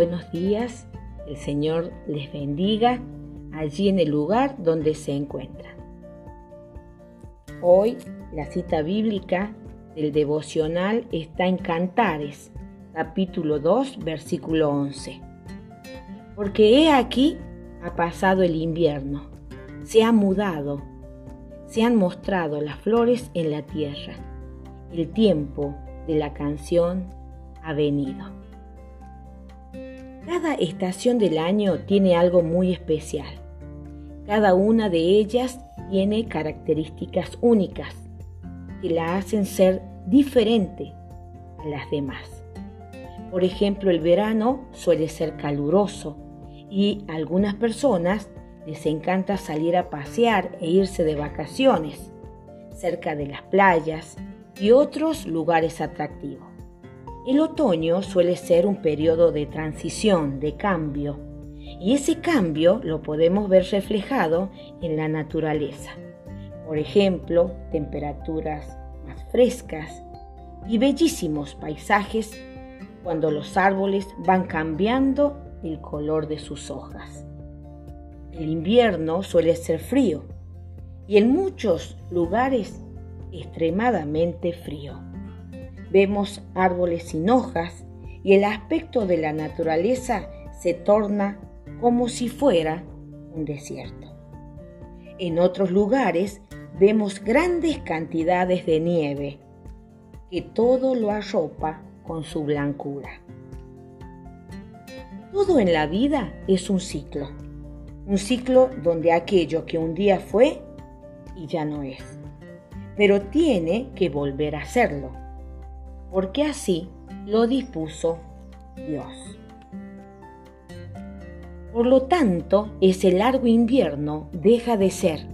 Buenos días, el Señor les bendiga allí en el lugar donde se encuentran. Hoy la cita bíblica del devocional está en Cantares, capítulo 2, versículo 11. Porque he aquí ha pasado el invierno, se ha mudado, se han mostrado las flores en la tierra, el tiempo de la canción ha venido. Cada estación del año tiene algo muy especial. Cada una de ellas tiene características únicas que la hacen ser diferente a las demás. Por ejemplo, el verano suele ser caluroso y a algunas personas les encanta salir a pasear e irse de vacaciones cerca de las playas y otros lugares atractivos. El otoño suele ser un periodo de transición, de cambio, y ese cambio lo podemos ver reflejado en la naturaleza. Por ejemplo, temperaturas más frescas y bellísimos paisajes cuando los árboles van cambiando el color de sus hojas. El invierno suele ser frío y en muchos lugares extremadamente frío. Vemos árboles sin hojas y el aspecto de la naturaleza se torna como si fuera un desierto. En otros lugares vemos grandes cantidades de nieve que todo lo arropa con su blancura. Todo en la vida es un ciclo, un ciclo donde aquello que un día fue y ya no es, pero tiene que volver a serlo, porque así lo dispuso Dios. Por lo tanto, ese largo invierno deja de ser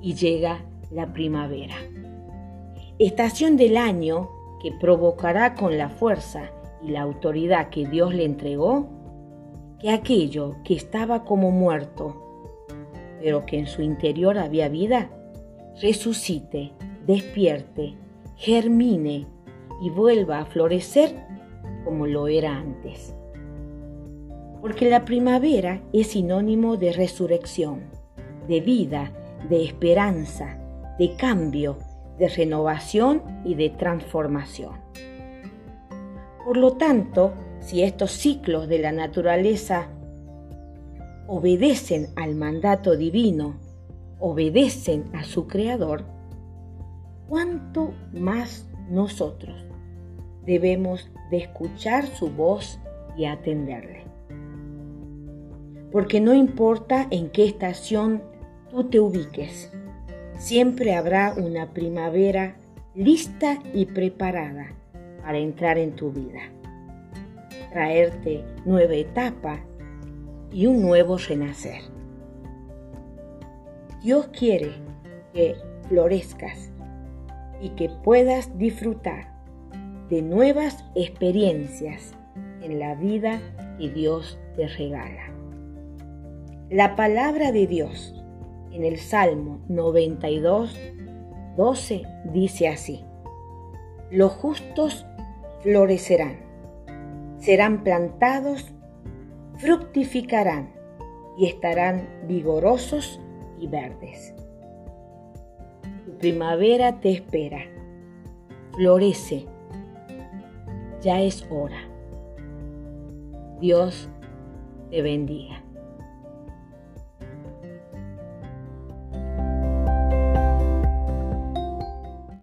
y llega la primavera. Estación del año que provocará con la fuerza y la autoridad que Dios le entregó que aquello que estaba como muerto, pero que en su interior había vida, resucite, despierte, germine y vuelva a florecer como lo era antes porque la primavera es sinónimo de resurrección, de vida, de esperanza, de cambio, de renovación y de transformación. Por lo tanto, si estos ciclos de la naturaleza obedecen al mandato divino, obedecen a su Creador, ¿cuánto más nosotros debemos de escuchar su voz y atenderle? porque no importa en qué estación tú te ubiques, siempre habrá una primavera lista y preparada para entrar en tu vida, traerte nueva etapa y un nuevo renacer. Dios quiere que florezcas y que puedas disfrutar de nuevas experiencias en la vida que Dios te regala. La palabra de Dios en el Salmo 92, 12 dice así, los justos florecerán, serán plantados, fructificarán y estarán vigorosos y verdes. Tu primavera te espera, florece, ya es hora. Dios te bendiga.